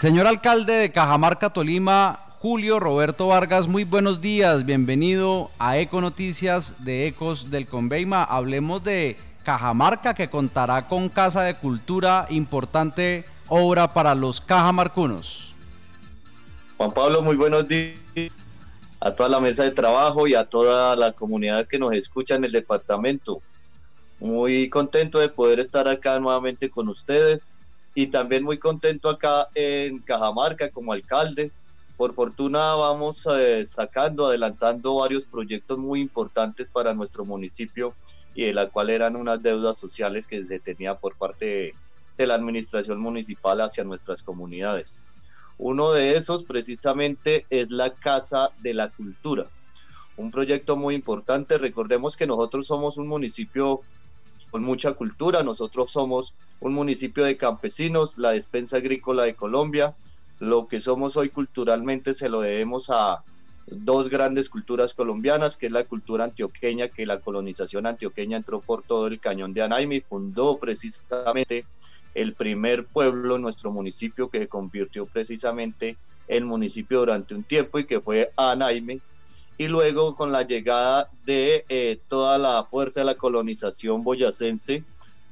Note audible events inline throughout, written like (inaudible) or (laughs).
Señor alcalde de Cajamarca, Tolima, Julio Roberto Vargas, muy buenos días, bienvenido a Eco Noticias de Ecos del Conveima. Hablemos de Cajamarca que contará con Casa de Cultura, importante obra para los cajamarcunos. Juan Pablo, muy buenos días a toda la mesa de trabajo y a toda la comunidad que nos escucha en el departamento. Muy contento de poder estar acá nuevamente con ustedes y también muy contento acá en Cajamarca como alcalde por fortuna vamos eh, sacando, adelantando varios proyectos muy importantes para nuestro municipio y de la cual eran unas deudas sociales que se tenía por parte de, la administración municipal hacia nuestras comunidades. Uno de esos precisamente es la Casa de la Cultura, un proyecto muy importante. Recordemos que nosotros somos un municipio con mucha cultura, nosotros somos un municipio de campesinos, la despensa agrícola de Colombia, lo que somos hoy culturalmente se lo debemos a dos grandes culturas colombianas, que es la cultura antioqueña, que la colonización antioqueña entró por todo el cañón de Anaime y fundó precisamente el primer pueblo en nuestro municipio que se convirtió precisamente en municipio durante un tiempo y que fue Anaime. Y luego con la llegada de eh, toda la fuerza de la colonización boyacense,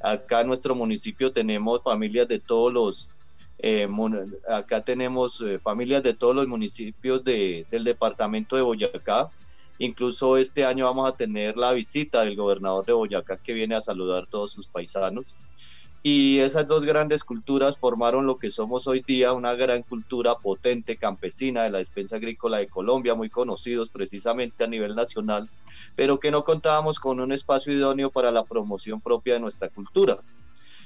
acá en nuestro municipio tenemos familias de todos los eh, acá tenemos eh, familias de todos los municipios del departamento de Boyacá. Incluso este año vamos a tener la visita del gobernador de Boyacá que viene a saludar a todos sus paisanos. Y esas dos grandes culturas formaron lo que somos hoy día, una gran cultura potente campesina de la despensa agrícola de Colombia, muy conocidos precisamente a nivel nacional, pero que no contábamos con un espacio idóneo para la promoción propia de nuestra cultura.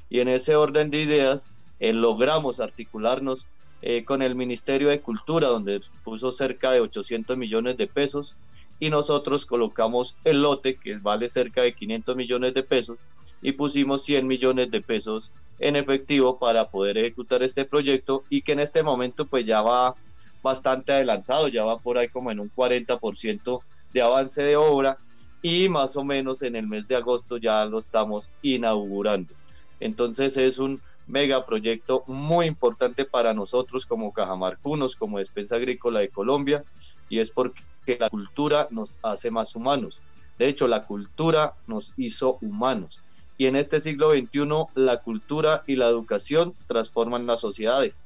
Y en ese orden de ideas, eh, logramos articularnos eh, con el Ministerio de Cultura, donde puso cerca de 800 millones de pesos, y nosotros colocamos el lote, que vale cerca de 500 millones de pesos, y pusimos 100 millones de pesos en efectivo para poder ejecutar este proyecto y que en este momento pues ya va bastante adelantado, ya va por ahí como en un 40% de avance de obra y más o menos en el mes de agosto ya lo estamos inaugurando. Entonces es un megaproyecto muy importante para nosotros como cajamarcunos, como Despensa Agrícola de Colombia, y es porque la cultura nos hace más humanos. De hecho, la cultura nos hizo humanos. Y en este siglo XXI, la cultura y la educación transforman las sociedades.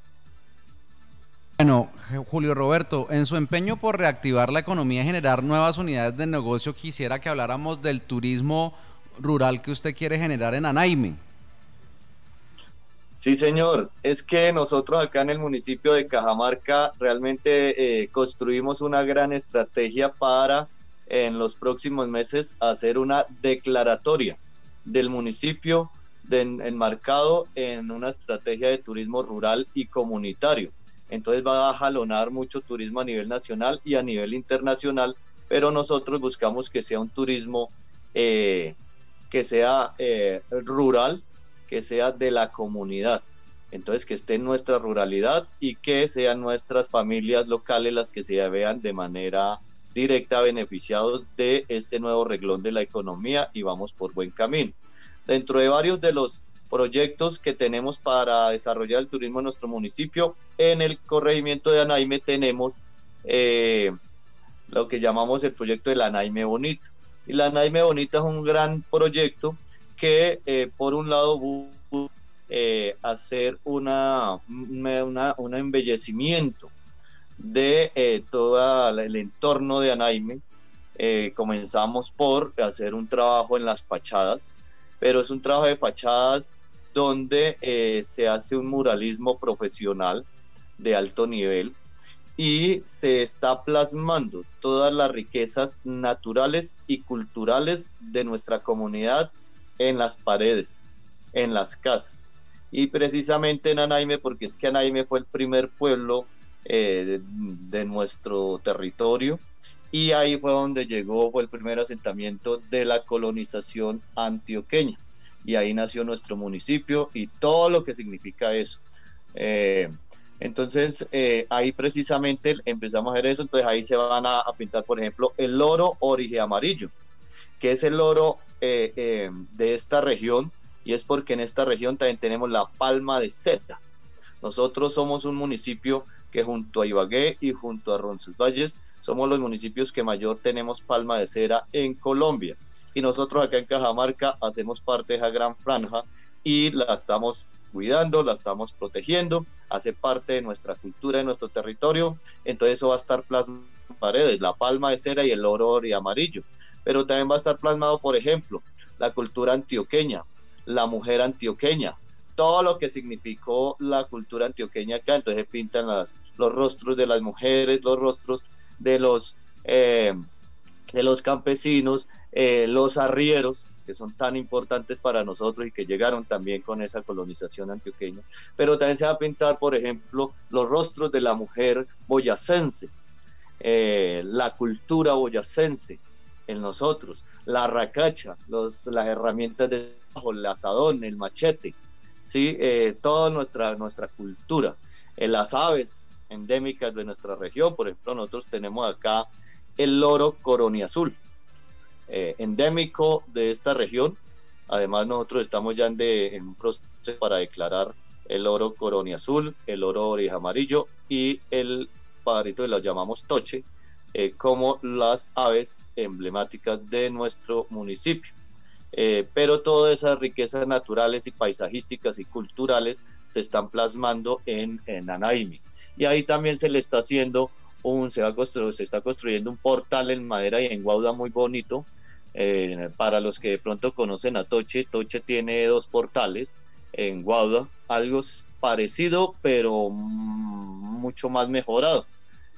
Bueno, Julio Roberto, en su empeño por reactivar la economía y generar nuevas unidades de negocio, quisiera que habláramos del turismo rural que usted quiere generar en Anaime. Sí, señor. Es que nosotros acá en el municipio de Cajamarca realmente eh, construimos una gran estrategia para en los próximos meses hacer una declaratoria del municipio enmarcado en una estrategia de turismo rural y comunitario. Entonces va a jalonar mucho turismo a nivel nacional y a nivel internacional, pero nosotros buscamos que sea un turismo eh, que sea eh, rural, que sea de la comunidad. Entonces, que esté en nuestra ruralidad y que sean nuestras familias locales las que se vean de manera directa beneficiados de este nuevo reglón de la economía y vamos por buen camino. Dentro de varios de los proyectos que tenemos para desarrollar el turismo en nuestro municipio, en el corregimiento de Anaime tenemos eh, lo que llamamos el proyecto de la Anaime Bonita. Y la Anaime Bonita es un gran proyecto que eh, por un lado eh, hacer una, un embellecimiento de eh, todo el entorno de Anaime. comenzamos por hacer un trabajo en las fachadas, pero es un trabajo de fachadas donde se hace un muralismo profesional de alto nivel y se está plasmando todas las riquezas naturales y culturales de nuestra comunidad en las paredes, en las casas. Y precisamente en Anaime, porque es que Anaime fue el primer pueblo eh, de, nuestro territorio y ahí fue donde llegó, fue el primer asentamiento de la colonización antioqueña. Y ahí nació nuestro municipio y todo lo que significa eso. Eh, entonces, eh, ahí precisamente empezamos a hacer eso. Entonces, ahí se van a, pintar, por ejemplo, el loro origen amarillo que es el oro eh, eh, de esta región, y es porque en esta región también tenemos la palma de seda. Nosotros somos un municipio que junto a Ibagué y junto a Roncesvalles somos los municipios que mayor tenemos palma de cera en Colombia. Y nosotros acá en Cajamarca hacemos parte de esa gran franja y la estamos cuidando, la estamos protegiendo, hace parte de nuestra cultura, de nuestro territorio, entonces eso va a estar plasmado en paredes, la palma de cera y el oro y amarillo. Pero también va a estar plasmado, por ejemplo, la cultura antioqueña, la mujer antioqueña, todo lo que significó la cultura antioqueña acá. Entonces pintan las, los rostros de las mujeres, los rostros de los, eh, de los campesinos, eh, los arrieros, que son tan importantes para nosotros y que llegaron también con esa colonización antioqueña. Pero también se va a pintar, por ejemplo, los rostros de la mujer boyacense, eh, la cultura boyacense, en nosotros, la racacha, los, las herramientas de el asadón, el machete, ¿sí? Eh, toda nuestra, nuestra cultura, eh, las aves endémicas de nuestra región, por ejemplo, nosotros tenemos acá el loro coroniazul, eh, endémico de esta región. Además, nosotros estamos ya en, en un proceso para declarar el oro coroniazul, el oro oreja amarillo y el padrito que lo llamamos toche, eh, como las aves emblemáticas de nuestro municipio. Eh, pero todas esas riquezas naturales y paisajísticas y culturales se están plasmando en, en Anaimi. Y ahí también se le está haciendo un, se, está construyendo un portal en madera y en guauda muy bonito. Eh, para los que de pronto conocen a Toche, Toche tiene dos portales en guauda, algo parecido pero mucho más mejorado.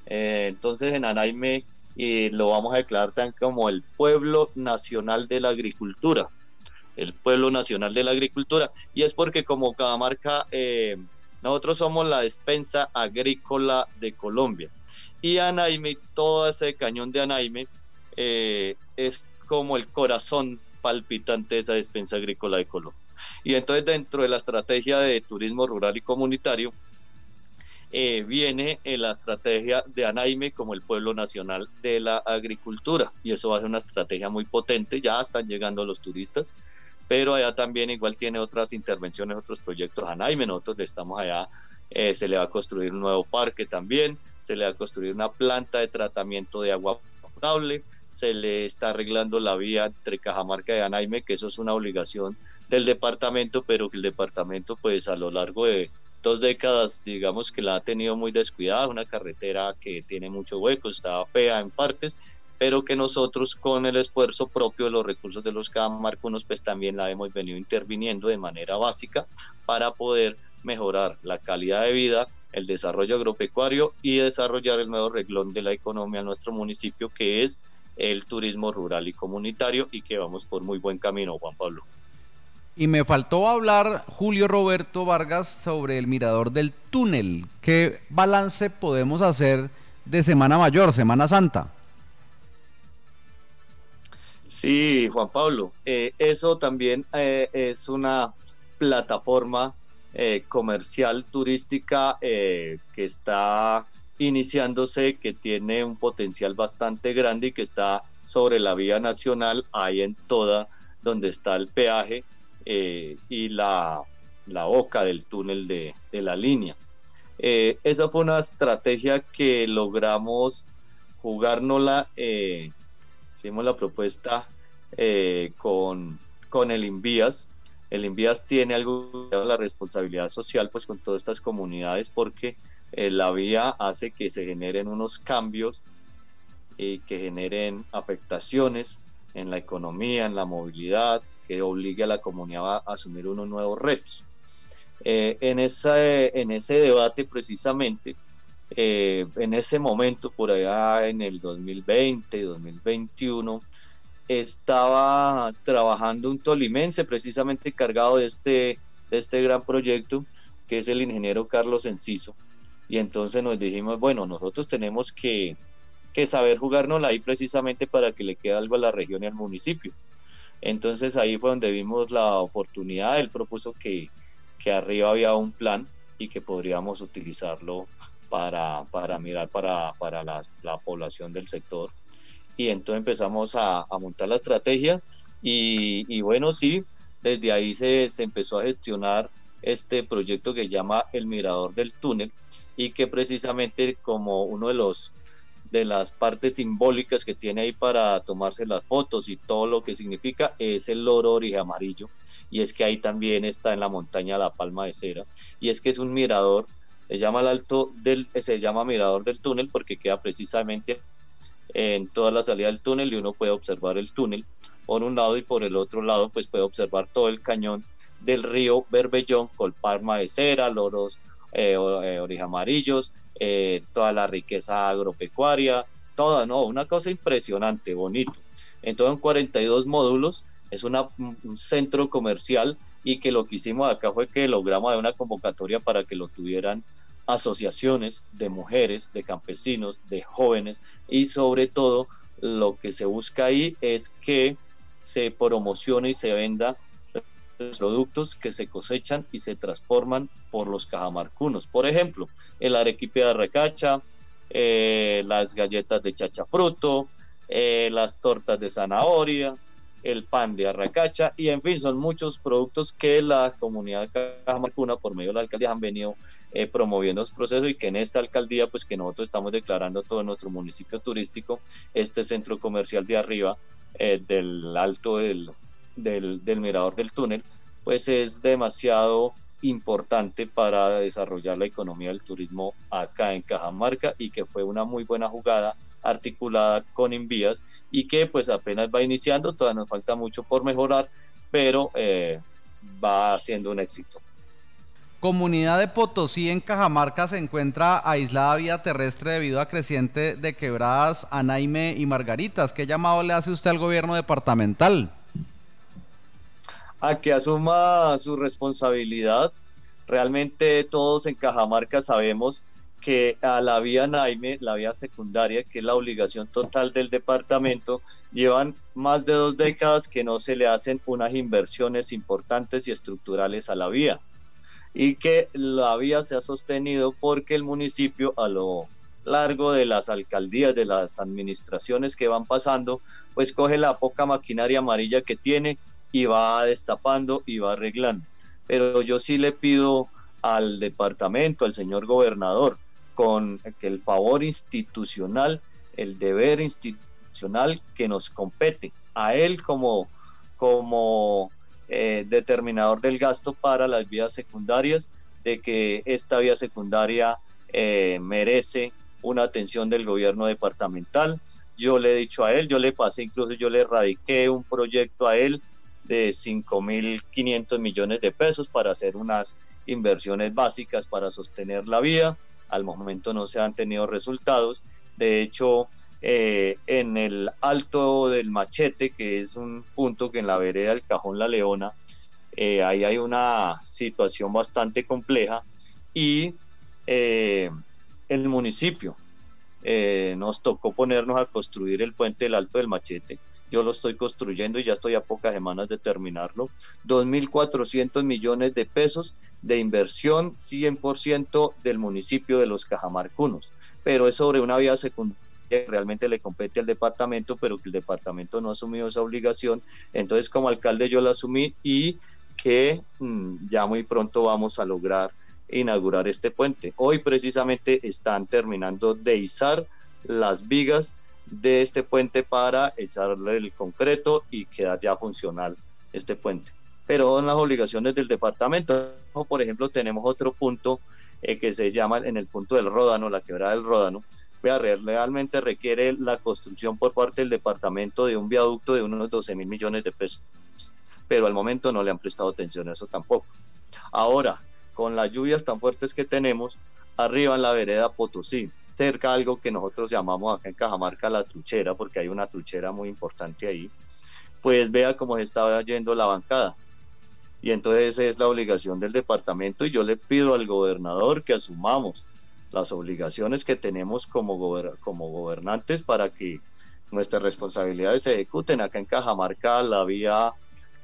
Eh, entonces en Anaime y lo vamos a declarar tan como el pueblo nacional de la agricultura. El pueblo nacional de la agricultura. Y es porque como cada marca, eh, nosotros somos la despensa agrícola de Colombia. Y Anaime, todo ese cañón de Anaime, eh, es como el corazón palpitante de esa despensa agrícola de Colombia. Y entonces dentro de la estrategia de turismo rural y comunitario, eh, viene en la estrategia de Anaime como el pueblo nacional de la agricultura. Y eso va a ser una estrategia muy potente. Ya están llegando los turistas, pero allá también igual tiene otras intervenciones, otros proyectos Anaime. Nosotros estamos allá. Eh, se le va a construir un nuevo parque también, se le va a construir una planta de tratamiento de agua potable, se le está arreglando la vía entre Cajamarca y Anaime, que eso es una obligación del departamento, pero que el departamento pues a lo largo de dos décadas, digamos que la ha tenido muy descuidada, una carretera que tiene mucho hueco, está fea en partes, pero que nosotros con el esfuerzo propio de los recursos de los camarconos, pues también la hemos venido interviniendo de manera básica para poder mejorar la calidad de vida, el desarrollo agropecuario y desarrollar el nuevo reglón de la economía en nuestro municipio, que es el turismo rural y comunitario y que vamos por muy buen camino, Juan Pablo. Y me faltó hablar, Julio Roberto Vargas, sobre el mirador del túnel. ¿Qué balance podemos hacer de Semana Mayor, Semana Santa? Sí, Juan Pablo, eh, eso también eh, es una plataforma eh, comercial turística que está iniciándose, que tiene un potencial bastante grande y que está sobre la vía nacional, ahí en toda donde está el peaje eh, y la, la, boca del túnel de, de la línea. Eh, esa fue una estrategia que logramos jugárnosla, eh, hicimos la propuesta eh, con, con el Invías. El Invías tiene algo de la responsabilidad social pues con todas estas comunidades porque la vía hace que se generen unos cambios y que generen afectaciones en la economía, en la movilidad, que obligue a la comunidad a asumir unos nuevos retos. Eh, en, en ese debate precisamente, eh, en ese momento, por allá en el 2020, 2021, estaba trabajando un tolimense precisamente encargado de este, de este gran proyecto, que es el ingeniero Carlos Enciso. Y entonces nos dijimos, bueno, nosotros tenemos que, que saber jugárnosla ahí precisamente para que le quede algo a la región y al municipio. Entonces ahí fue donde vimos la oportunidad, él propuso que, que arriba había un plan y que podríamos utilizarlo para, para mirar para, para la, la, población del sector. Y entonces empezamos a, a montar la estrategia y, y, bueno, sí, desde ahí se, se, empezó a gestionar este proyecto que llama el Mirador del Túnel y que precisamente como uno de los de las partes simbólicas que tiene ahí para tomarse las fotos y todo lo que significa es el loro origen amarillo. Y es que ahí también está en la montaña la palma de cera. Y es que es un mirador se llama el alto del se llama mirador del túnel porque queda precisamente en toda la salida del túnel y uno puede observar el túnel por un lado y por el otro lado pues puede observar todo el cañón del río Berbellón con palma de cera, loros eh, eh amarillos, eh, toda la riqueza agropecuaria, toda, ¿no? Una cosa impresionante, bonito. Entonces, en 42 módulos, es un centro comercial y que lo que hicimos acá fue que logramos una convocatoria para que lo tuvieran asociaciones de mujeres, de campesinos, de jóvenes y sobre todo lo que se busca ahí es que se promocione y se venda productos que se cosechan y se transforman por los cajamarcunos. Por ejemplo, el arequipe de recacha, eh, las galletas de chachafruto, eh, las tortas de zanahoria, el pan de arracacha y en fin, son muchos productos que la comunidad cajamarcuna por medio de la alcaldía han venido eh, promoviendo los procesos y que en esta alcaldía pues que nosotros estamos declarando todo nuestro municipio turístico, este centro comercial de arriba del alto del, del, mirador del túnel, pues es demasiado importante para desarrollar la economía del turismo acá en Cajamarca y que fue una muy buena jugada articulada con Envías y que pues apenas va iniciando, todavía nos falta mucho por mejorar, pero eh, va siendo un éxito. Comunidad de Potosí en Cajamarca se encuentra aislada vía terrestre debido a creciente de quebradas Anaime y Margaritas. ¿Qué llamado le hace usted al gobierno departamental? A que asuma su responsabilidad. Realmente todos en Cajamarca sabemos que a la vía Naime, la vía secundaria, que es la obligación total del departamento, llevan más de dos décadas que no se le hacen unas inversiones importantes y estructurales a la vía. Y que la vía se ha sostenido porque el municipio a lo largo de las alcaldías, de las administraciones que van pasando, pues coge la poca maquinaria amarilla que tiene y va destapando y va arreglando. Pero yo sí le pido al departamento, al señor gobernador, con el favor institucional, el deber institucional que nos compete, a él como, como eh, determinador del gasto para las vías secundarias, de que esta vía secundaria eh, merece una atención del gobierno departamental. Yo le he dicho a él, yo le pasé, incluso yo le radiqué un proyecto a él de 5.500 millones de pesos para hacer unas inversiones básicas para sostener la vía. Al momento no se han tenido resultados. De hecho, eh, en el alto del machete, que es un punto que en la vereda del Cajón La Leona, eh, ahí hay una situación bastante compleja y eh, el municipio nos tocó ponernos a construir el puente del Alto del Machete yo lo estoy construyendo y ya estoy a pocas semanas de terminarlo. 2.400 millones de pesos de inversión 100% del municipio de los Cajamarcunos, pero es sobre una vía secundaria que realmente le compete al departamento, pero que el departamento no ha asumido esa obligación. Entonces, como alcalde yo la asumí y que mm, ya muy pronto vamos a lograr inaugurar este puente. Hoy precisamente están terminando de izar las vigas de este puente para echarle el concreto y quedar ya funcional este puente. Pero en las obligaciones del departamento, por ejemplo, tenemos otro punto eh, que se llama en el punto del Ródano, la quebrada del Ródano. Realmente requiere la construcción por parte del departamento de un viaducto de unos 12 mil millones de pesos. Pero al momento no le han prestado atención a eso tampoco. Ahora, con las lluvias tan fuertes que tenemos, arriba en la vereda Potosí, cerca algo que nosotros llamamos acá en Cajamarca la truchera, porque hay una truchera muy importante ahí, pues vea cómo se estaba yendo la bancada. Y entonces es la obligación del departamento y yo le pido al gobernador que asumamos las obligaciones que tenemos como, como gobernantes para que nuestras responsabilidades se ejecuten. Acá en Cajamarca la vía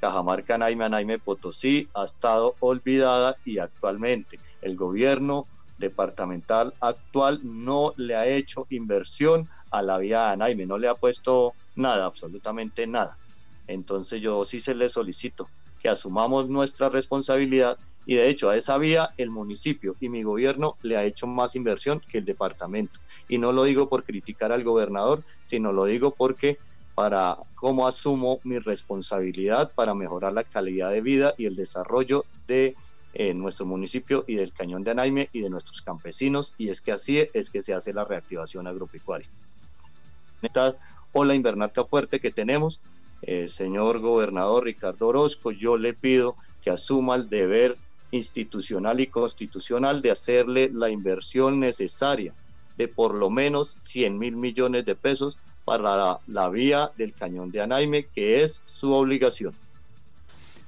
Cajamarca Naime Naime Potosí ha estado olvidada y actualmente el gobierno departamental actual no le ha hecho inversión a la vía Anaime, no le ha puesto nada, absolutamente nada. Entonces yo sí se le solicito que asumamos nuestra responsabilidad Y de hecho a esa vía el municipio y mi gobierno le ha hecho más inversión que el departamento. Y no lo digo por criticar al gobernador, sino lo digo porque para cómo asumo mi responsabilidad para mejorar la calidad de vida y el desarrollo de eh, nuestro municipio y del Cañón de Anaime y de nuestros campesinos. Y es que así es que se hace la reactivación agropecuaria. Esta ola invernal fuerte que tenemos, eh, señor gobernador Ricardo Orozco, yo le pido que asuma el deber institucional y constitucional de hacerle la inversión necesaria de por lo menos 100 mil millones de pesos para la, vía del cañón de Anaime, que es su obligación.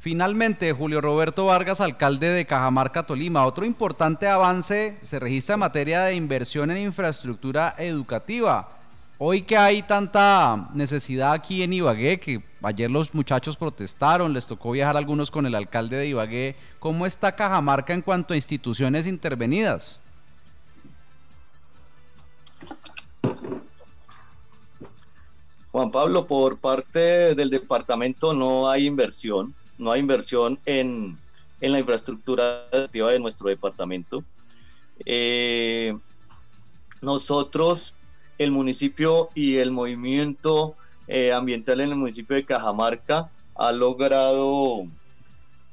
Finalmente, Julio Roberto Vargas, alcalde de Cajamarca, Tolima. Otro importante avance se registra en materia de inversión en infraestructura educativa. Hoy que hay tanta necesidad aquí en Ibagué, que ayer los muchachos protestaron, les tocó viajar algunos con el alcalde de Ibagué, ¿cómo está Cajamarca en cuanto a instituciones intervenidas? Juan Pablo, por parte del departamento no hay inversión, no hay inversión en, la infraestructura activa de nuestro departamento. Eh, nosotros, el municipio y el movimiento eh, ambiental en el municipio de Cajamarca ha logrado,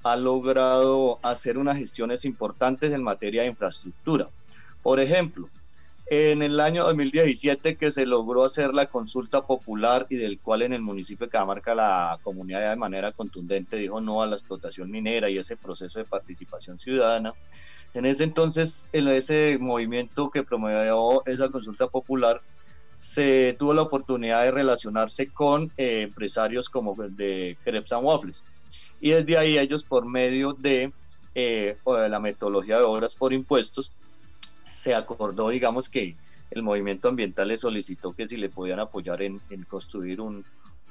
ha logrado hacer unas gestiones importantes en materia de infraestructura. Por ejemplo, en el año 2017 que se logró hacer la consulta popular y del cual en el municipio de Cajamarca la comunidad de manera contundente dijo no a la explotación minera y ese proceso de participación ciudadana. En ese entonces, en ese movimiento que promovió esa consulta popular, se tuvo la oportunidad de relacionarse con eh, empresarios como de Crepes and Waffles. Y desde ahí ellos por medio de, eh, la metodología de obras por impuestos, se acordó, digamos, que el movimiento ambiental le solicitó que si le podían apoyar en, construir un,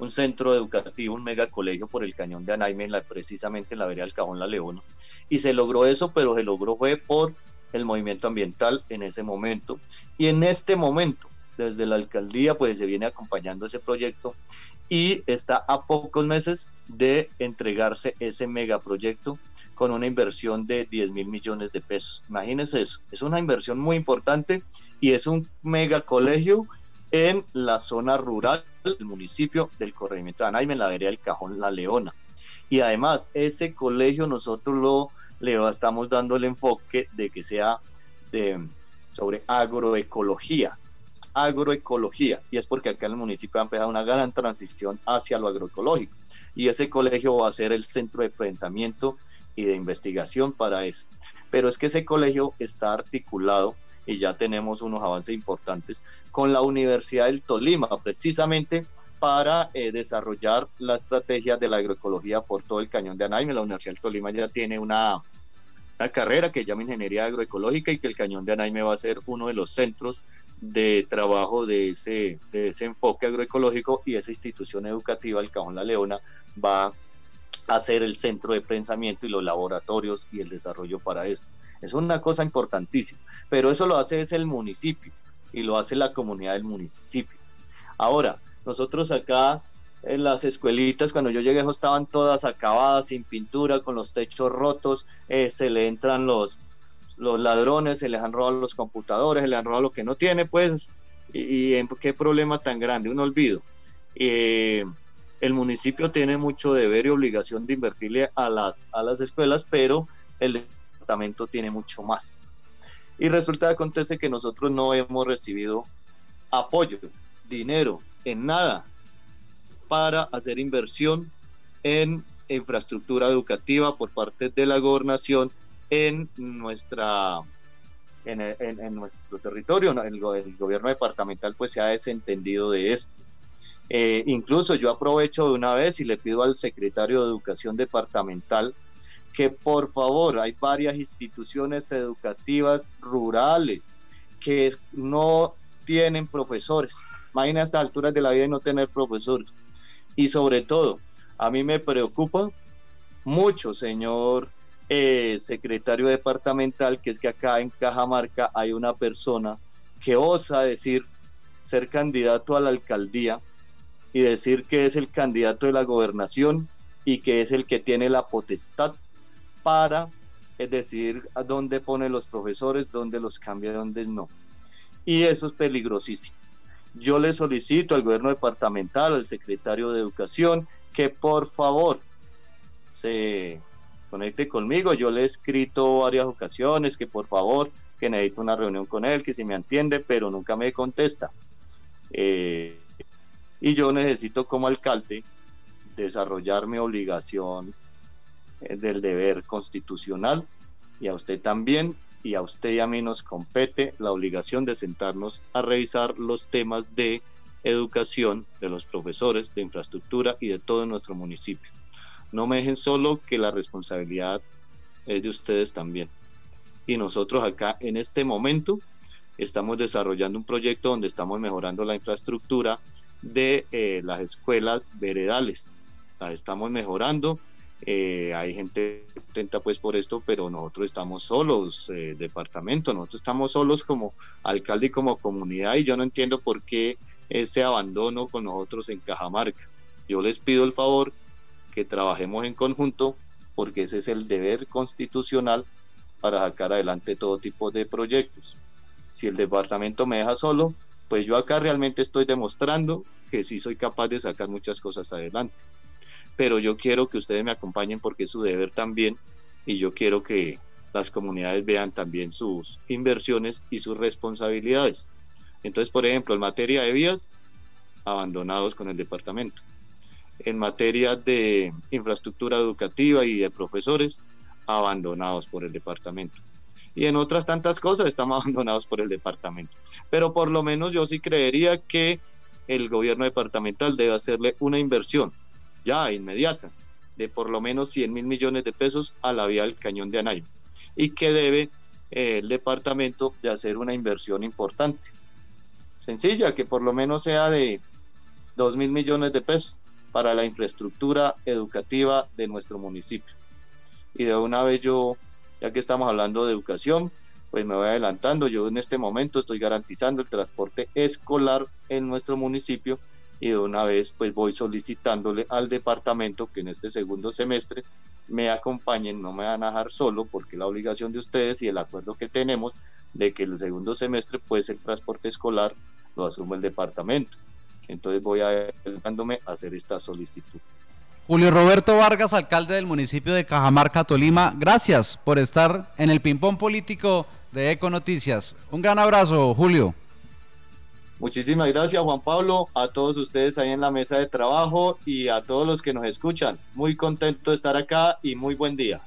centro educativo, un megacolegio por el cañón de Anaime, precisamente en la vereda del Cajón La Leona. Y se logró eso, pero se logró fue por el movimiento ambiental en ese momento. Y en este momento, desde la alcaldía, pues se viene acompañando ese proyecto y está a pocos meses de entregarse ese megaproyecto con una inversión de 10 mil millones de pesos. Imagínense eso, es una inversión muy importante y es un mega colegio en la zona rural del municipio del corregimiento de Anaime, en la vereda del Cajón La Leona. Y además, ese colegio nosotros lo le estamos dando el enfoque de que sea de, sobre agroecología, agroecología, y es porque acá en el municipio ha empezado una gran transición hacia lo agroecológico, y ese colegio va a ser el centro de pensamiento y de investigación para eso. Pero es que ese colegio está articulado y ya tenemos unos avances importantes con la Universidad del Tolima, precisamente para eh, desarrollar la estrategia de la agroecología por todo el cañón de Anaime. La Universidad del Tolima ya tiene una, una carrera que llama Ingeniería Agroecológica y que el cañón de Anaime va a ser uno de los centros de trabajo de ese, de ese enfoque agroecológico y esa institución educativa, el Cajón La Leona, va hacer el centro de pensamiento y los laboratorios y el desarrollo para esto. Es una cosa importantísima, pero eso lo hace es el municipio y lo hace la comunidad del municipio. Ahora, nosotros acá en las escuelitas, cuando yo llegué, estaban todas acabadas, sin pintura, con los techos rotos, eh, se le entran los, los ladrones, se les han robado los computadores, se les han robado lo que no tiene, pues, y, qué problema tan grande, un olvido. Eh, el municipio tiene mucho deber y obligación de invertirle a las, a las escuelas, pero el departamento tiene mucho más. Y resulta que acontece que nosotros no hemos recibido apoyo, dinero, en nada para hacer inversión en infraestructura educativa por parte de la gobernación en nuestra en, nuestro territorio. El, el, gobierno departamental pues se ha desentendido de esto. Eh, incluso yo aprovecho de una vez y le pido al secretario de Educación Departamental que por favor, hay varias instituciones educativas rurales que no tienen profesores. Imagina a estas alturas de la vida no tener profesores. Y sobre todo, a mí me preocupa mucho, señor eh, secretario departamental, que es que acá en Cajamarca hay una persona que osa decir ser candidato a la alcaldía y decir que es el candidato de la gobernación y que es el que tiene la potestad para es decir, a dónde pone los profesores, dónde los cambia, dónde no. Y eso es peligrosísimo. Yo le solicito al gobierno departamental, al secretario de Educación, que por favor se conecte conmigo. Yo le he escrito varias ocasiones que por favor, que necesito una reunión con él, que si me entiende, pero nunca me contesta. Eh, y yo necesito como alcalde desarrollar mi obligación eh, del deber constitucional y a usted también y a usted y a mí nos compete la obligación de sentarnos a revisar los temas de educación de los profesores, de infraestructura y de todo nuestro municipio. No me dejen solo que la responsabilidad es de ustedes también. Y nosotros acá en este momento estamos desarrollando un proyecto donde estamos mejorando la infraestructura de eh, las escuelas veredales. La estamos mejorando eh, hay gente contenta pues por esto, pero nosotros estamos solos, eh, departamento, nosotros estamos solos como alcalde y como comunidad y yo no entiendo por qué ese abandono con nosotros en Cajamarca. Yo les pido el favor que trabajemos en conjunto porque ese es el deber constitucional para sacar adelante todo tipo de proyectos. Si el departamento me deja solo, pues yo acá realmente estoy demostrando que sí soy capaz de sacar muchas cosas adelante pero yo quiero que ustedes me acompañen porque es su deber también y yo quiero que las comunidades vean también sus inversiones y sus responsabilidades. Entonces, por ejemplo, en materia de vías, abandonados con el departamento. En materia de infraestructura educativa y de profesores, abandonados por el departamento. Y en otras tantas cosas estamos (laughs) abandonados por el departamento. Pero por lo menos yo sí creería que el gobierno departamental debe hacerle una inversión ya inmediata de por lo menos 100 mil millones de pesos a la vía del cañón de Anay y que debe eh, el departamento de hacer una inversión importante. Sencilla, que por lo menos sea de 2 mil millones de pesos para la infraestructura educativa de nuestro municipio. Y de una vez yo, ya que estamos hablando de educación, pues me voy adelantando. Yo en este momento estoy garantizando el transporte escolar en nuestro municipio y de una vez pues voy solicitándole al departamento que en este segundo semestre me acompañen, no me van a dejar solo porque la obligación de ustedes y el acuerdo que tenemos de que el segundo semestre pues el transporte escolar lo asume el departamento. Entonces voy a a hacer esta solicitud. Julio Roberto Vargas, alcalde del municipio de Cajamarca, Tolima, gracias por estar en el ping-pong político de Eco Noticias. Un gran abrazo, Julio. Muchísimas gracias Juan Pablo, a todos ustedes ahí en la mesa de trabajo y a todos los que nos escuchan. Muy contento de estar acá y muy buen día.